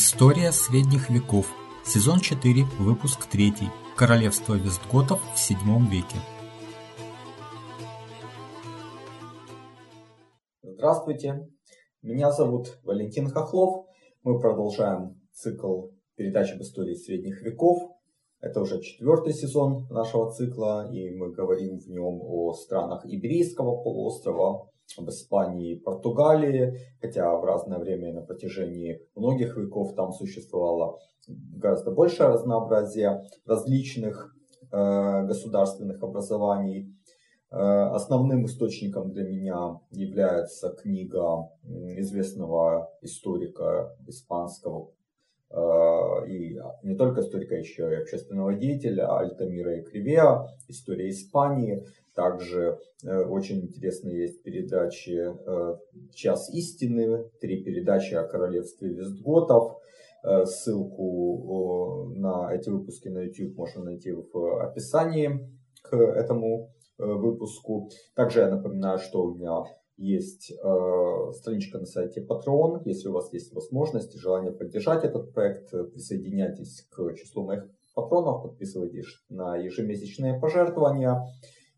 История средних веков. Сезон 4, выпуск 3. Королевство Вестготов в VII веке. Здравствуйте, меня зовут Валентин Хохлов. Мы продолжаем цикл передач об истории средних веков. Это уже четвертый сезон нашего цикла, и мы говорим в нем о странах Иберийского полуострова, об Испании и Португалии, хотя в разное время и на протяжении многих веков там существовало гораздо большее разнообразие различных э, государственных образований. Э, основным источником для меня является книга известного историка испанского э, и не только историка, еще и общественного деятеля Альтамира и Кривеа, история Испании, также э, очень интересно есть передачи э, «Час истины», три передачи о королевстве Вестготов. Э, ссылку на эти выпуски на YouTube можно найти в описании к этому выпуску. Также я напоминаю, что у меня есть страничка на сайте Patreon. Если у вас есть возможность и желание поддержать этот проект, присоединяйтесь к числу моих патронов, подписывайтесь на ежемесячные пожертвования.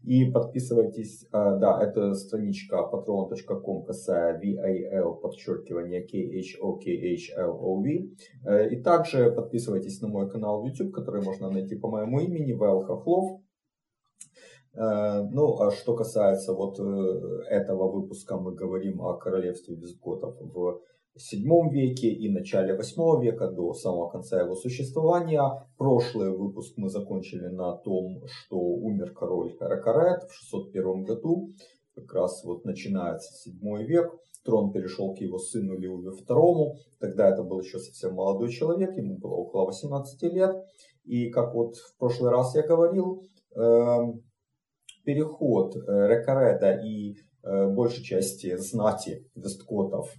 И подписывайтесь, а, да, это страничка patreon.com касая VAL, подчеркивание KHOKHLOV. Э, и также подписывайтесь на мой канал YouTube, который можно найти по моему имени, Вайл Хохлов. Э, ну, а что касается вот э, этого выпуска, мы говорим о королевстве визготов в VII веке и начале VIII века, до самого конца его существования. Прошлый выпуск мы закончили на том, что умер король Ракарет в 601 году. Как раз вот начинается VII век. Трон перешел к его сыну Леуве II. Тогда это был еще совсем молодой человек, ему было около 18 лет. И как вот в прошлый раз я говорил, эм, переход э, Рекарета и э, большей части знати весткотов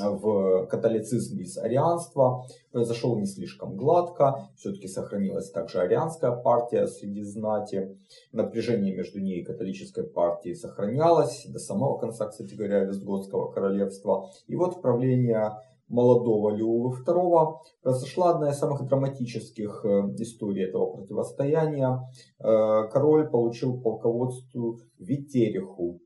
в католицизм из арианства произошел не слишком гладко. Все-таки сохранилась также арианская партия среди знати. Напряжение между ней и католической партией сохранялось до самого конца, кстати говоря, Вестготского королевства. И вот правление молодого Львова II произошла одна из самых драматических э, историй этого противостояния. Э, король получил полководству Витериху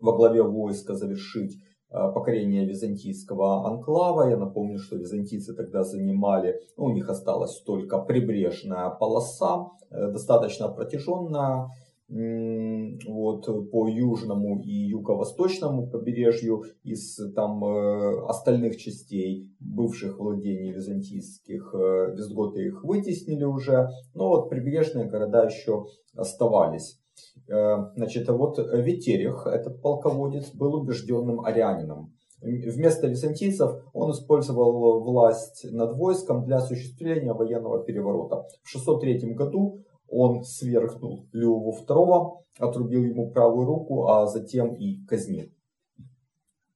во главе войска завершить покорения византийского анклава. Я напомню, что византийцы тогда занимали, ну, у них осталась только прибрежная полоса, э, достаточно протяженная, вот, по южному и юго-восточному побережью из там э, остальных частей бывших владений византийских визготы их вытеснили уже, но вот прибрежные города еще оставались. Э, значит, вот Витерих, этот полководец, был убежденным арианином. Вместо византийцев он использовал власть над войском для осуществления военного переворота. В 603 году он свергнул Леову II, отрубил ему правую руку, а затем и казнил.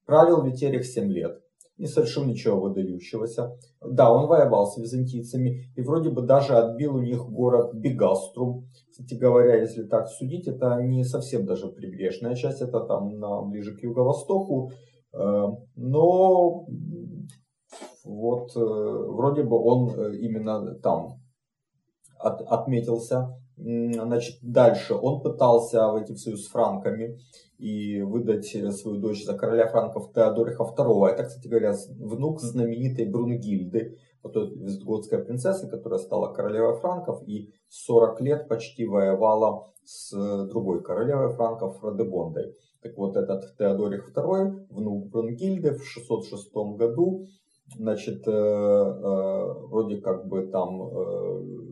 Правил Витерих 7 лет не совершил ничего выдающегося. Да, он воевал с византийцами и вроде бы даже отбил у них город Бегаструм. Кстати говоря, если так судить, это не совсем даже прибрежная часть, это там на, ближе к юго-востоку. Э, но вот э, вроде бы он э, именно там от, отметился. Значит, дальше он пытался войти в союз с франками и выдать свою дочь за короля франков Теодориха II. Это, кстати говоря, внук знаменитой Брунгильды, вот эта вестготская принцесса, которая стала королевой франков и 40 лет почти воевала с другой королевой франков Фрадегондой. Так вот, этот Теодорих II, внук Брунгильды, в 606 году, значит, э, э, вроде как бы там э,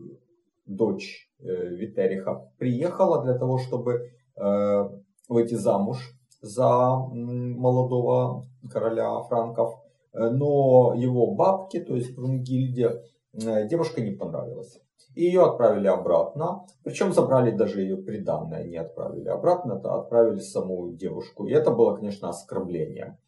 дочь э, Витериха приехала для того, чтобы э, выйти замуж за молодого короля франков, э, но его бабке, то есть Брунгильде, девушка не понравилась. И ее отправили обратно, причем забрали даже ее приданное, не отправили обратно, а отправили саму девушку. И это было, конечно, оскорбление.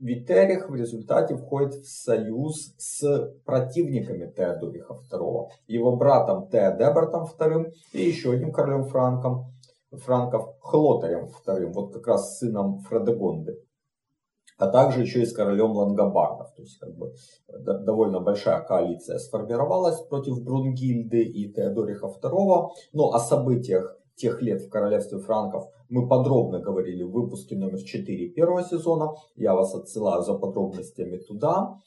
Витерих в результате входит в союз с противниками Теодориха II, его братом Теодебертом II и еще одним королем Франком, франков Хлотарем II, вот как раз сыном Фредегонды. а также еще и с королем Лангобардов. То есть как бы довольно большая коалиция сформировалась против Брунгильды и Теодориха II. Но о событиях тех лет в королевстве франков мы подробно говорили в выпуске номер 4 первого сезона. Я вас отсылаю за подробностями туда.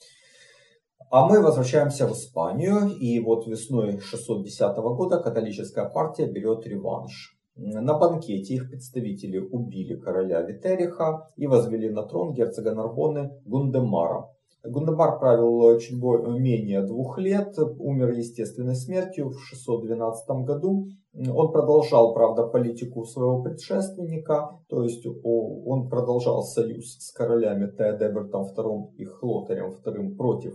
А мы возвращаемся в Испанию, и вот весной 610 года католическая партия берет реванш. На банкете их представители убили короля Витериха и возвели на трон герцога Нарбоны Гундемара. Гундемар правил чуть менее двух лет, умер естественной смертью в 612 году. Он продолжал, правда, политику своего предшественника, то есть он продолжал союз с королями Теодебертом II и Хлотарем II против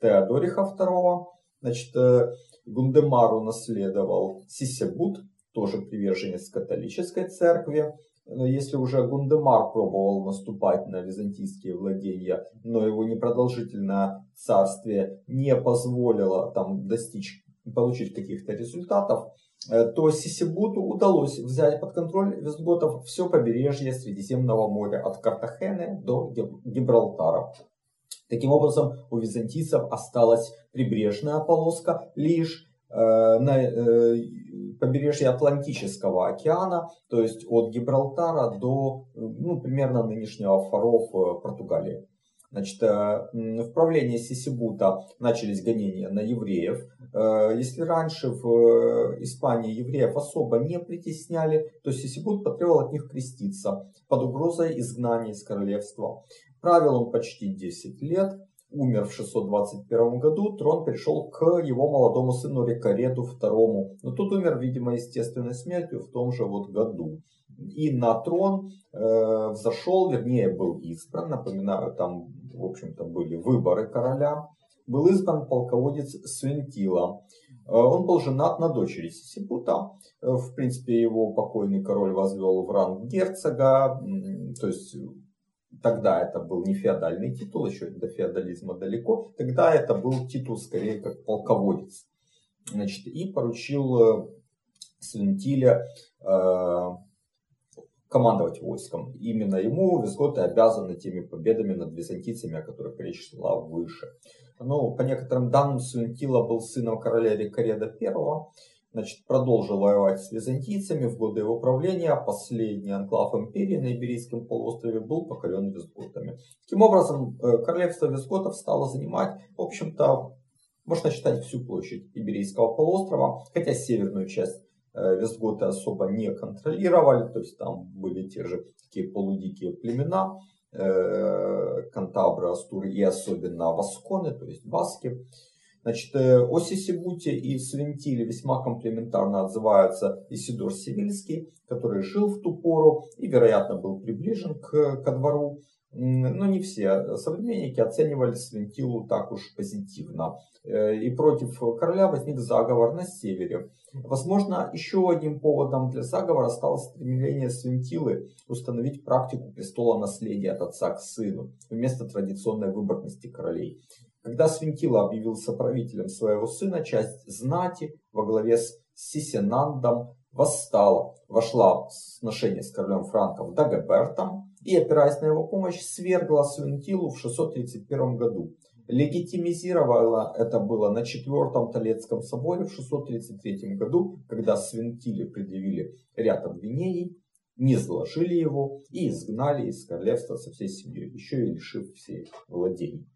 Теодориха II. Значит, э, Гундемару наследовал Сисебут, тоже приверженец католической церкви. Если уже Гундемар пробовал наступать на византийские владения, но его непродолжительное царствие не позволило там достичь, получить каких-то результатов, э, то Сисибуту удалось взять под контроль визготов все побережье Средиземного моря от Картахены до Гибралтара. Таким образом, у византийцев осталась прибрежная полоска лишь на э, побережье Атлантического океана, то есть от Гибралтара до ну, примерно нынешнего Фаро в Португалии. Значит, э, в правлении Сисибута начались гонения на евреев. Э, если раньше в Испании евреев особо не притесняли, то Сисибут потребовал от них креститься под угрозой изгнания из королевства. Правил он почти 10 лет умер в 621 году, трон перешел к его молодому сыну Рекареду II. Но тут умер, видимо, естественной смертью в том же вот году. И на трон э, взошел, вернее, был избран, напоминаю, там, в общем-то, были выборы короля, был избран полководец Свентила. Э, он был женат на дочери Сисипута. Э, в принципе, его покойный король возвел в ранг герцога, то есть Тогда это был не феодальный титул, еще до феодализма далеко. Тогда это был титул скорее как полководец. Значит, и поручил э, Свинтиля э, командовать войском. Именно ему визготы обязаны теми победами над византийцами, о которых речь шла выше. Ну, по некоторым данным, Свинтила был сыном короля Рикареда I, значит, продолжил воевать с византийцами в годы его правления. Последний анклав империи на Иберийском полуострове был покорен визготами. Таким образом, э, королевство визготов стало занимать, в общем-то, можно считать всю площадь Иберийского полуострова, хотя северную часть э, визготы особо не контролировали, то есть там были те же такие полудикие племена, э, кантабры, астуры и особенно васконы, то есть баски. Значит, э, о Сисибуте и Свинтиле весьма комплементарно отзывается Исидор Сивильский, который жил в ту пору и, вероятно, был приближен к, ко двору. Но не все современники оценивали Свинтилу так уж позитивно. Э, и против короля возник заговор на севере. Возможно, еще одним поводом для заговора стало стремление Свинтилы установить практику престола наследия от отца к сыну вместо традиционной выборности королей. Когда Свинтила объявился правителем своего сына, часть знати во главе с Сисенандом восстала, вошла в сношение с королем франков Дагобертом и, опираясь на его помощь, свергла Свинтилу в 631 году. Легитимизировала это было на Четвертом Толецком соборе в 633 году, когда Свинтиле предъявили ряд обвинений, не заложили его и изгнали из королевства со всей семьей, еще и лишив всех владений.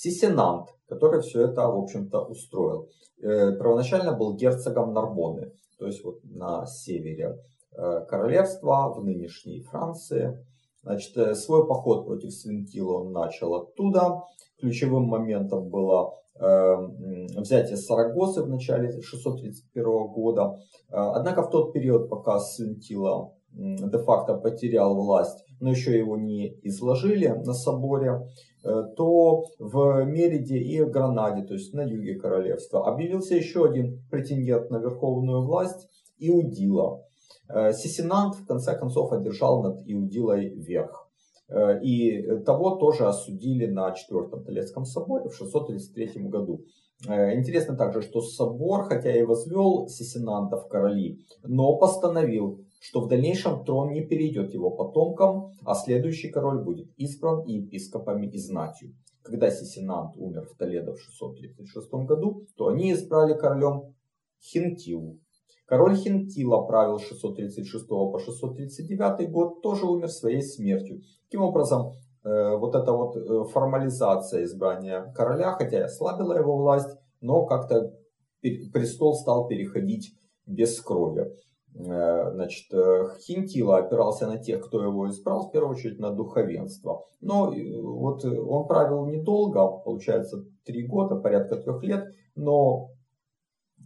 Сисенант, который все это, в общем-то, устроил. Э, первоначально был герцогом Нарбоны, то есть вот на севере э, королевства, в нынешней Франции. Значит, э, свой поход против Свинтила он начал оттуда. Ключевым моментом было взятие Сарагосы в начале 631 года. Однако в тот период, пока Свинтила де-факто потерял власть, но еще его не изложили на соборе, Э, то в Мериде и Гранаде, то есть на юге королевства, объявился еще один претендент на верховную власть – Иудила. Э, Сисинант в конце концов одержал над Иудилой верх. Э, и того тоже осудили на Четвертом Толецком соборе в 633 году. Интересно также, что собор, хотя и возвел Сисинанта в короли, но постановил что в дальнейшем трон не перейдет его потомкам, а следующий король будет избран и епископами и знатью. Когда Сисинант умер в Толедо в 636 году, то они избрали королем Хинтилу. Король Хинтила правил с 636 по 639 год, тоже умер своей смертью. Таким образом, э, вот эта вот э, формализация избрания короля, хотя и ослабила его власть, но как-то престол стал переходить без крови. Э, значит, Хинтила опирался на тех, кто его избрал, в первую очередь на духовенство. Но вот он правил недолго, получается, три года, порядка трех лет, но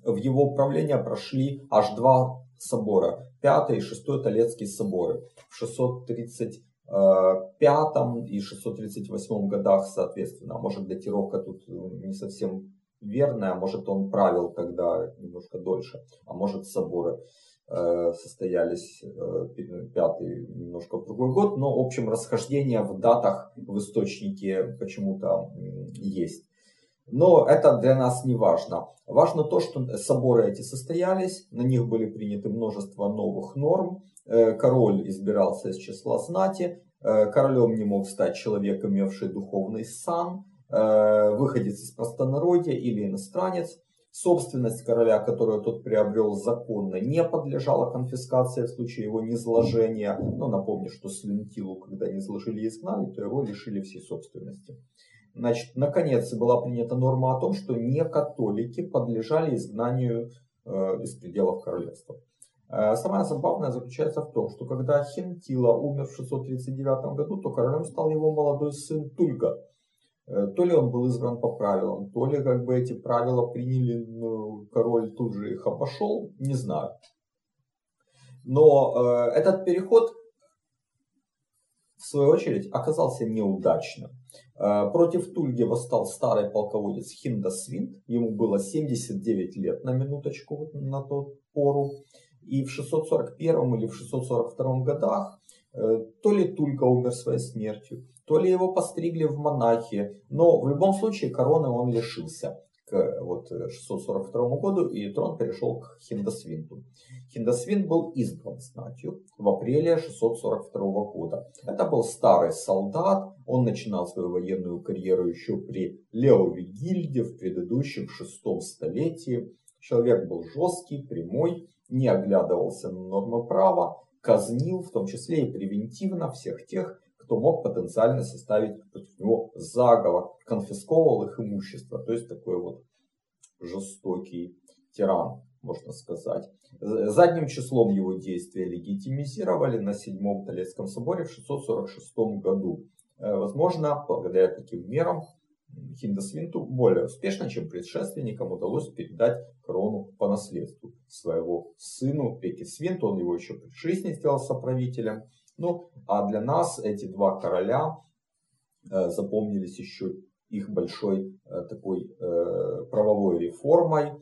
в его управление прошли аж два собора. Пятый и шестой Толецкие соборы. В 635 и 638 годах, соответственно. Может, датировка тут не совсем верная, может, он правил тогда немножко дольше, а может, соборы э, состоялись э, пятый немножко в другой год, но в общем расхождение в датах в источнике почему-то есть. Но это для нас не важно. Важно то, что соборы эти состоялись, на них были приняты множество новых норм. Э, король избирался из числа знати, э, королем не мог стать человек, имевший духовный сан, э, выходец из простонародья или иностранец. Собственность короля, которую тот приобрел законно, не подлежала конфискации в случае его низложения. Но напомню, что Слентилу, когда низложили и изгнали, то его лишили всей собственности. Значит, наконец была принята норма о том, что не католики подлежали изгнанию э, из пределов королевства. Э, самое забавное заключается в том, что когда Хинтила умер в 639 году, то королем стал его молодой сын Тульга. Э, то ли он был избран по правилам, то ли как бы эти правила приняли, ну, король тут же их обошел, не знаю. Но э, этот переход в свою очередь, оказался неудачным. Э, против Тульги восстал старый полководец Хиндасвинт, ему было 79 лет на минуточку на тот пору. И в 641 или в 642 годах то ли Тульга умер своей смертью, то ли его постригли в монахи, но в любом случае короны он лишился к вот, 642 году, и трон перешел к Хиндасвинту. Хиндасвинт был избран знатью в апреле 642 года. Это был старый солдат, он начинал свою военную карьеру еще при Лео Вигильде в предыдущем шестом столетии. Человек был жесткий, прямой, не оглядывался на нормы права, казнил, в том числе и превентивно, всех тех, кто мог потенциально составить против него заговор, конфисковывал их имущество. То есть такой вот жестокий тиран, можно сказать. Задним числом его действия легитимизировали на Седьмом Толецком соборе в 646 году. Э, возможно, благодаря таким мерам Хиндасвинту более успешно, чем предшественникам, удалось передать корону по наследству своего сыну Пекисвинту. Он его еще при жизни сделал соправителем. Ну, а для нас эти два короля э, запомнились еще их большой э, такой э, правовой реформой,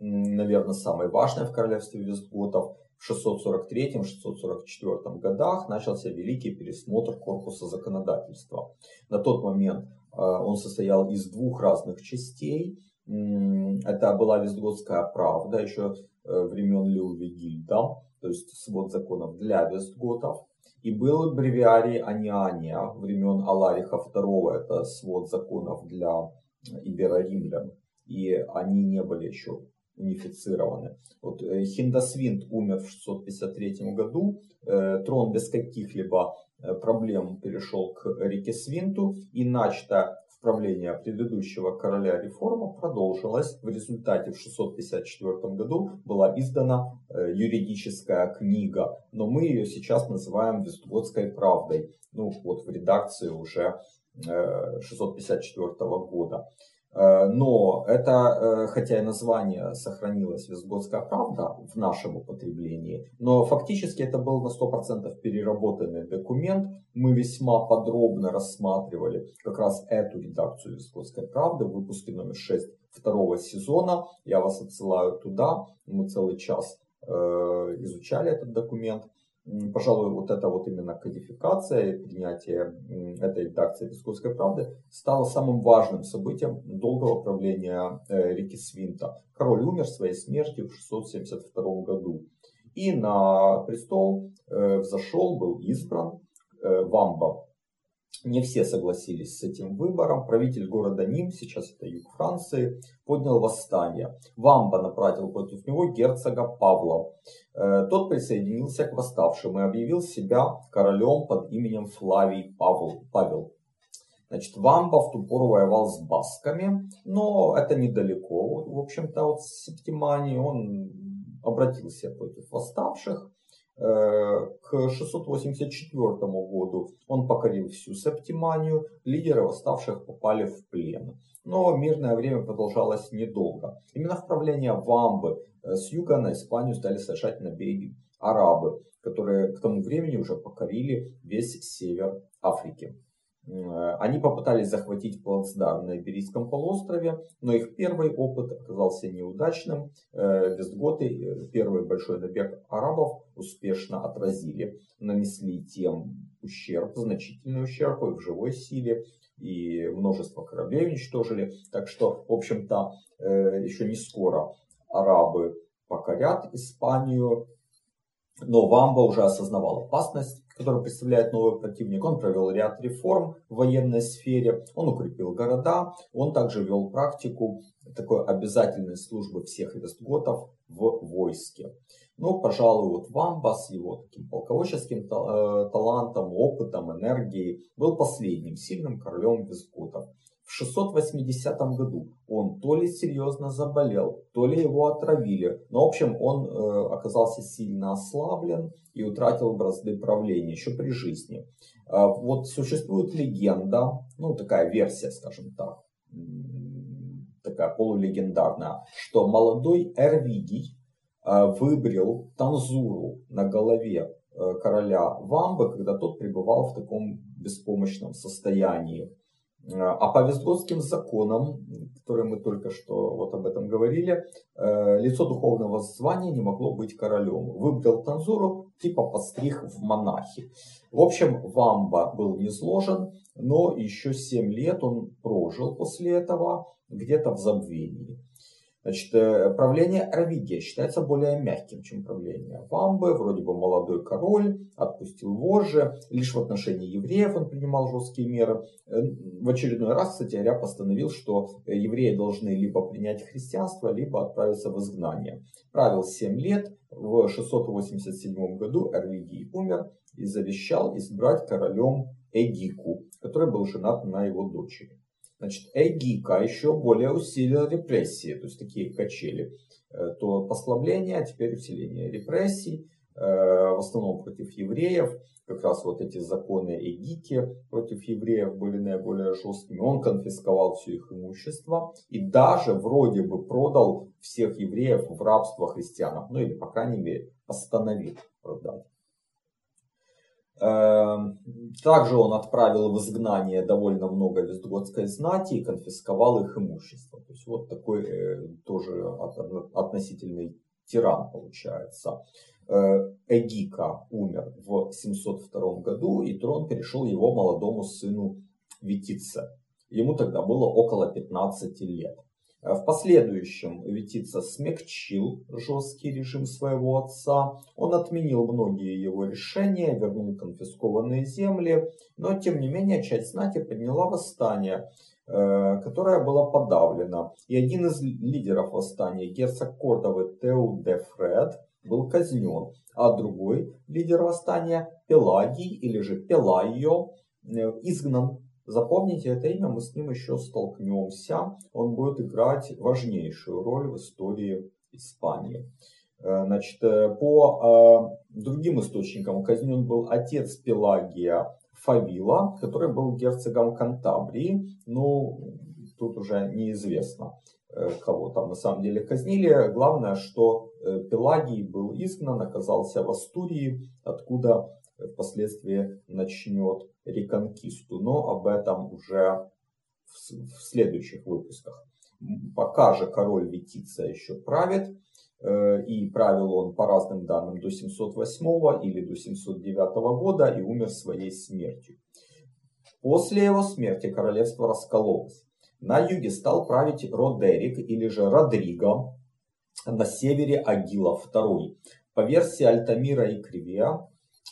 наверное, самой важной в королевстве Вестготов. В 643-644 годах начался великий пересмотр корпуса законодательства. На тот момент он состоял из двух разных частей. Это была Вестготская правда еще времен Леувигильда, то есть свод законов для Вестготов. И был бревиарий Аниания времен Алариха II, это свод законов для иберо-римлян. И они не были еще унифицированы. Вот э, Хиндасвинт умер в 653 году, э, трон без каких-либо э, проблем перешел к реке Свинту, и начата правления предыдущего короля реформа продолжилась. В результате в 654 году была издана э, юридическая книга, но мы ее сейчас называем Вестготской правдой. Ну вот в редакции уже 654 э, года. Э, но это, э, хотя и название сохранилось Вестготская правда в нашем употреблении, но фактически это был на 100% переработанный документ. Мы весьма подробно рассматривали как раз эту редакцию Вестготской правды в выпуске номер 6 второго сезона. Я вас отсылаю туда. Мы целый час э, изучали этот документ. Пожалуй, вот эта вот именно кодификация, принятие этой редакции Песковской правды стало самым важным событием долгого правления э, реки Свинта. Король умер своей смертью в 672 году. И на престол взошел, был избран Вамба. Не все согласились с этим выбором. Правитель города Ним, сейчас это юг Франции, поднял восстание. Вамба направил против него герцога Павла. Э, тот присоединился к восставшим и объявил себя королем под именем Флавий Павел. Павел. Значит, Вамба в ту пору воевал с басками, но это недалеко. В общем-то, от Септимании он обратился против восставших. Э, к 684 году он покорил всю Септиманию, лидеры восставших попали в плен. Но мирное время продолжалось недолго. Именно в правление Вамбы э, с юга на Испанию стали совершать набеги арабы, которые к тому времени уже покорили весь север Африки. Э, они попытались захватить плацдарм на Иберийском полуострове, но их первый опыт оказался неудачным. Э, Вестготы, э, первый большой набег арабов, успешно отразили, нанесли тем ущерб, значительный ущерб и в живой силе, и множество кораблей уничтожили. Так что, в общем-то, еще не скоро арабы покорят Испанию, но Вамба уже осознавал опасность, которую представляет новый противник. Он провел ряд реформ в военной сфере, он укрепил города, он также вел практику такой обязательной службы всех вестготов в войске. Ну, пожалуй, вот Вамба с его таким полководческим э, талантом, опытом, энергией был последним сильным королем вестготов. В 680 году он то ли серьезно заболел, то ли его отравили. Но, в общем, он э, оказался сильно ослаблен и утратил бразды правления еще при жизни. Э, вот существует легенда, ну такая версия, скажем так, такая полулегендарная, что молодой Эрвидий э, выбрил танзуру на голове э, короля Вамбы, когда тот пребывал в таком беспомощном состоянии. А по Вестготским законам, которые мы только что вот об этом говорили, э, лицо духовного звания не могло быть королем. Выбрал Танзуру, типа постриг в монахи. В общем, Вамба был низложен, но еще 7 лет он прожил после этого где-то в забвении. Значит, э, правление Равигия считается более мягким, чем правление Вамбы. Вроде бы молодой король отпустил вожжи. Лишь в отношении евреев он принимал жесткие меры. Э, в очередной раз, кстати говоря, постановил, что евреи должны либо принять христианство, либо отправиться в изгнание. Правил 7 лет. В 687 году Эрвигий умер и завещал избрать королем Эдику, который был женат на его дочери. Значит, Эгика еще более усилила репрессии, то есть такие качели. Э, то послабление, а теперь усиление репрессий, э, в основном против евреев. Как раз вот эти законы Эгики против евреев были наиболее жесткими. Он конфисковал все их имущество и даже вроде бы продал всех евреев в рабство христианам. Ну или, по крайней мере, постановил продать. Эм, также он отправил в изгнание довольно много вестготской знати и конфисковал их имущество. То есть вот такой э, тоже относительный тиран получается. Э, Эгика умер в 702 году, и трон перешел его молодому сыну Витице. Ему тогда было около 15 лет. Э, в последующем Витица смягчил жесткий режим своего отца. Он отменил многие его решения, вернул конфискованные земли, но тем не менее часть знати подняла восстание, э, которое было подавлено. И один из лидеров восстания, герцог Кордовы Теу де Фред, был казнен, а другой лидер восстания, Пелагий или же Пелайо, э, изгнан Запомните это имя, мы с ним еще столкнемся. Он будет играть важнейшую роль в истории Испании. Э, значит, э, по э, другим источникам казнен был отец Пелагия Фавила, который был герцогом Кантабрии. Ну, тут уже неизвестно, кого там на самом деле казнили. Главное, что Пелагий был изгнан, оказался в Астурии, откуда впоследствии начнет реконкисту, но об этом уже в следующих выпусках. Пока же король Витица еще правит, э, и правил он по разным данным до 708 или до 709 года и умер своей смертью. После его смерти королевство раскололось. На юге стал править Родерик или же Родриго, на севере Агила II. По версии Альтамира и Кривия,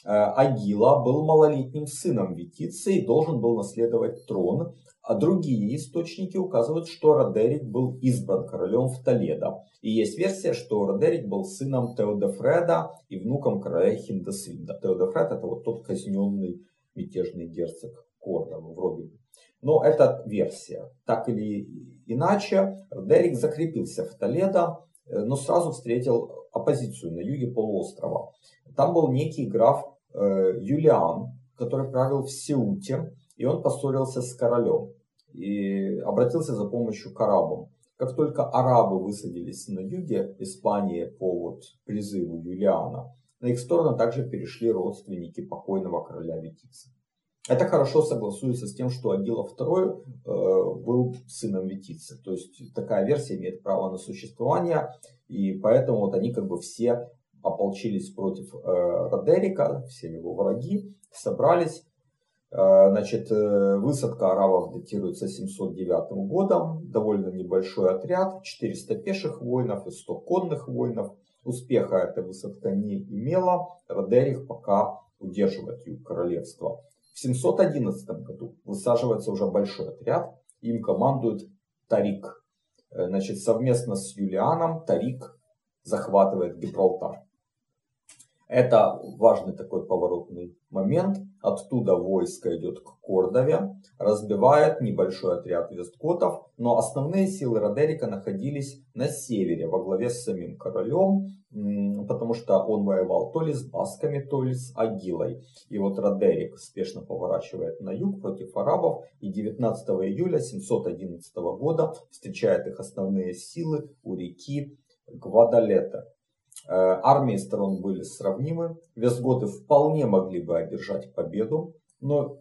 Агила был малолетним сыном Витицы и должен был наследовать трон, а другие источники указывают, что Родерик был избран королем в Толедо. И есть версия, что Родерик был сыном Теодофреда и внуком короля Хиндесвинда. Теодофред это вот тот казненный мятежный герцог Кордова вроде бы. Но это версия. Так или иначе, Родерик закрепился в Толедо, э, но сразу встретил оппозицию на юге полуострова. Там был некий граф э, Юлиан, который правил в Сеуте, и он поссорился с королем и обратился за помощью к арабам. Как только арабы высадились на юге Испании по вот призыву Юлиана, на их сторону также перешли родственники покойного короля Витицы. Это хорошо согласуется с тем, что Агила II э, был сыном Витицы. То есть такая версия имеет право на существование. И поэтому вот они как бы все ополчились против э, Родерика, все его враги, собрались Э, значит, э, высадка арабов датируется 709 годом, довольно небольшой отряд, 400 пеших воинов и 100 конных воинов. Успеха эта высадка не имела, Родерих пока удерживает юг королевства. В 711 году высаживается уже большой отряд, им командует Тарик. Э, значит, совместно с Юлианом Тарик захватывает Гибралтар. Это важный такой поворотный момент. Оттуда войско идет к Кордове, разбивает небольшой отряд вестготов, но основные силы Родерика находились на севере, во главе с самим королем, потому что он воевал то ли с басками, то ли с Агилой. И вот Родерик спешно поворачивает на юг против арабов, и 19 июля 711 года встречает их основные силы у реки Гвадалета. Э, армии сторон были сравнимы. Вестготы вполне могли бы одержать победу, но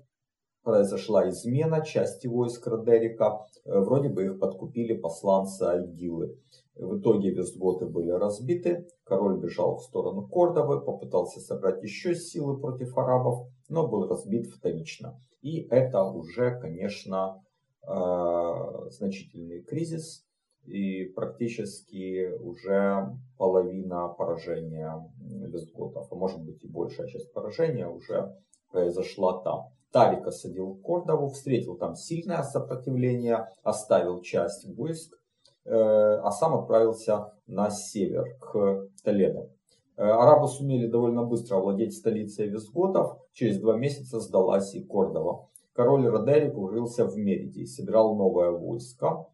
произошла измена части войск Родерика. Э, вроде бы их подкупили посланцы Альгилы. В итоге вестготы были разбиты. Король бежал в сторону Кордовы, попытался собрать еще силы против арабов, но был разбит вторично. И это уже, конечно, э, значительный кризис и практически уже половина поражения вестготов, а может быть и большая часть поражения уже произошла там. Тарик осадил Кордову, встретил там сильное сопротивление, оставил часть войск, э, а сам отправился на север, к Толедо. Э, арабы сумели довольно быстро овладеть столицей вестготов, через два месяца сдалась и Кордова. Король Родерик укрылся в Мериде и собирал новое войско.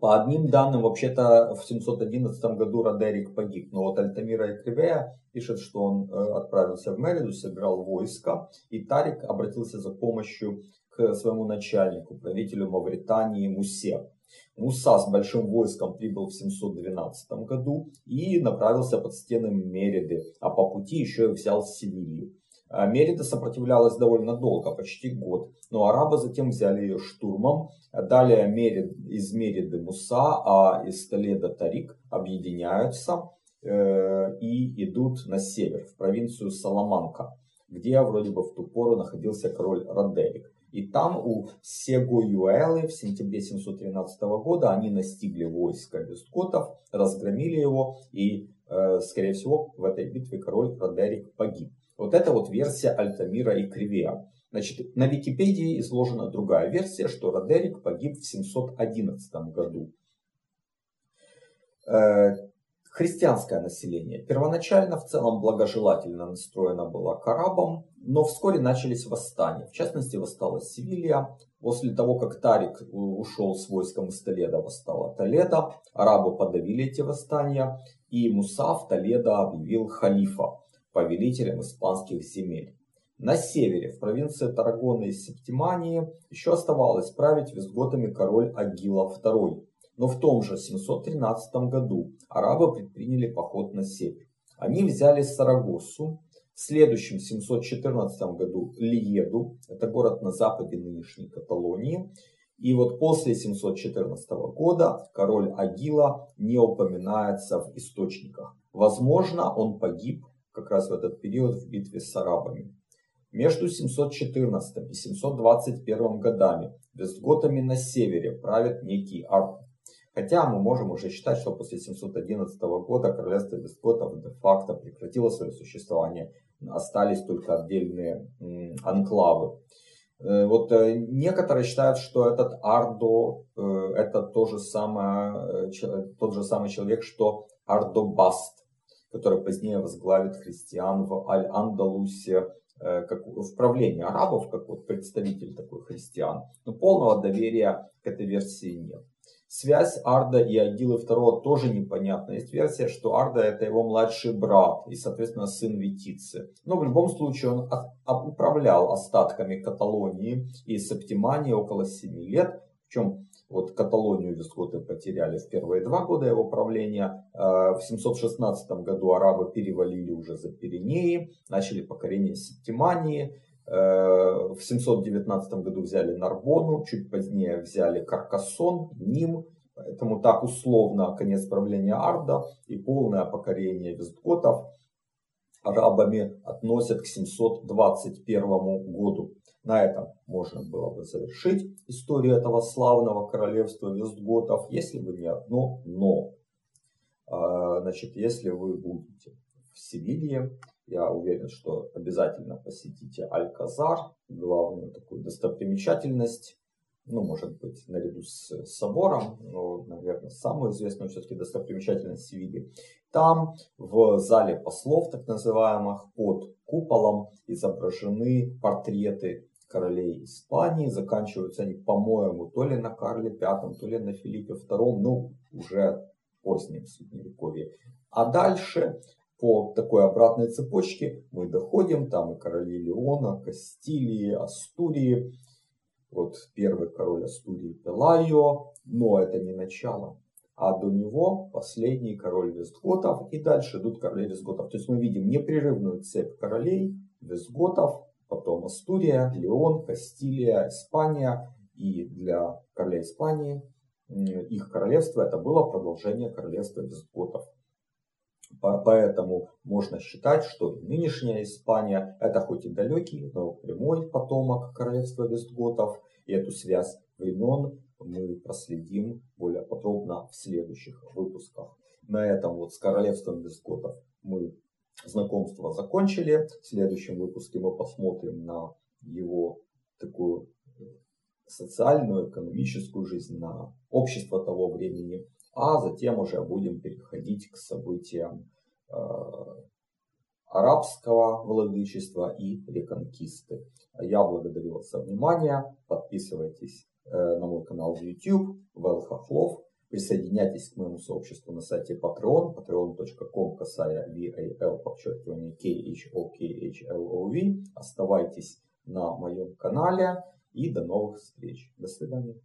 По одним данным, вообще-то в 711 году Родерик погиб, но вот Альтамира и пишет, что он э, отправился в Мериду, собирал войско, и Тарик обратился за помощью к своему начальнику, правителю Мавритании Мусе. Муса с большим войском прибыл в 712 году и направился под стены Мериды, а по пути еще и взял Севилью. А Мерида сопротивлялась довольно долго, почти год, но арабы затем взяли ее штурмом. Далее Мерид, из Мериды Муса, а из Толеда Тарик объединяются э, и идут на север, в провинцию Саламанка, где вроде бы в ту пору находился король Родерик. И там у Сего-Юэлы в сентябре 713 года они настигли войско вестготов, разгромили его и, э, скорее всего, в этой битве король Родерик погиб. Вот это вот версия Альтамира и Кривия. Значит, на Википедии изложена другая версия, что Родерик погиб в 711 году. Христианское население первоначально в целом благожелательно настроено было к арабам, но вскоре начались восстания. В частности, восстала Севилья. После того, как Тарик ушел с войском из Толеда, восстала Толеда. Арабы подавили эти восстания, и Муса в Толедо объявил халифа повелителем испанских земель. На севере, в провинции Тарагона и Септимании, еще оставалось править визготами король Агила II. Но в том же 713 году арабы предприняли поход на север. Они взяли Сарагосу, в следующем 714 году Лиеду, это город на западе нынешней Каталонии, и вот после 714 года король Агила не упоминается в источниках. Возможно, он погиб как раз в этот период в битве с арабами. Между 714 и 721 годами вестготами на севере правит некий Арку. Хотя мы можем уже считать, что после 711 года королевство вестготов де-факто прекратило свое существование. Остались только отдельные анклавы. Э, вот э, некоторые считают, что этот Ардо э, это то же самое, тот же самый человек, что Ардобаст, который позднее возглавит христиан в Аль-Андалусе, как в правлении арабов, как вот представитель такой христиан. Но полного доверия к этой версии нет. Связь Арда и Агилы II тоже непонятна. Есть версия, что Арда это его младший брат и, соответственно, сын Витицы. Но в любом случае он управлял остатками Каталонии и Септимании около 7 лет. Причем вот Каталонию вискоты потеряли в первые два года его правления. Э, в 716 году арабы перевалили уже за Пиренеи, начали покорение Септимании. Э, в 719 году взяли Нарбону, чуть позднее взяли Каркасон, Ним. Поэтому так условно конец правления Арда и полное покорение вестготов арабами относят к 721 году. На этом можно было бы завершить историю этого славного королевства вестготов, если бы не одно но. А, значит, если вы будете в Севилье, я уверен, что обязательно посетите Аль-Казар, главную такую достопримечательность. Ну, может быть, наряду с собором, но, наверное, самую известную все-таки достопримечательность Севильи. Там, в зале послов, так называемых, под куполом изображены портреты королей Испании. Заканчиваются они, по-моему, то ли на Карле V, то ли на Филиппе II, ну, уже позднем средневековье. А дальше по такой обратной цепочке мы доходим, там и короли Леона, Кастилии, Астурии. Вот первый король Астурии Пелайо, но это не начало. А до него последний король Вестготов и дальше идут короли Вестготов. То есть мы видим непрерывную цепь королей Вестготов, потом Астурия, Леон, Кастилия, Испания. И для короля Испании их королевство это было продолжение королевства Вестготов. Поэтому можно считать, что нынешняя Испания это хоть и далекий, но прямой потомок королевства Вестготов. И эту связь времен мы проследим более подробно в следующих выпусках. На этом вот с королевством Вестготов мы знакомство закончили. В следующем выпуске мы посмотрим на его такую социальную, экономическую жизнь, на общество того времени а затем уже будем переходить к событиям э, арабского владычества и реконкисты. Я благодарю вас за внимание. Подписывайтесь э, на мой канал в YouTube, Вэл. Присоединяйтесь к моему сообществу на сайте Patreon, patreon.com, касая VAL, подчеркивание KHOKHLOV. Оставайтесь на моем канале и до новых встреч. До свидания.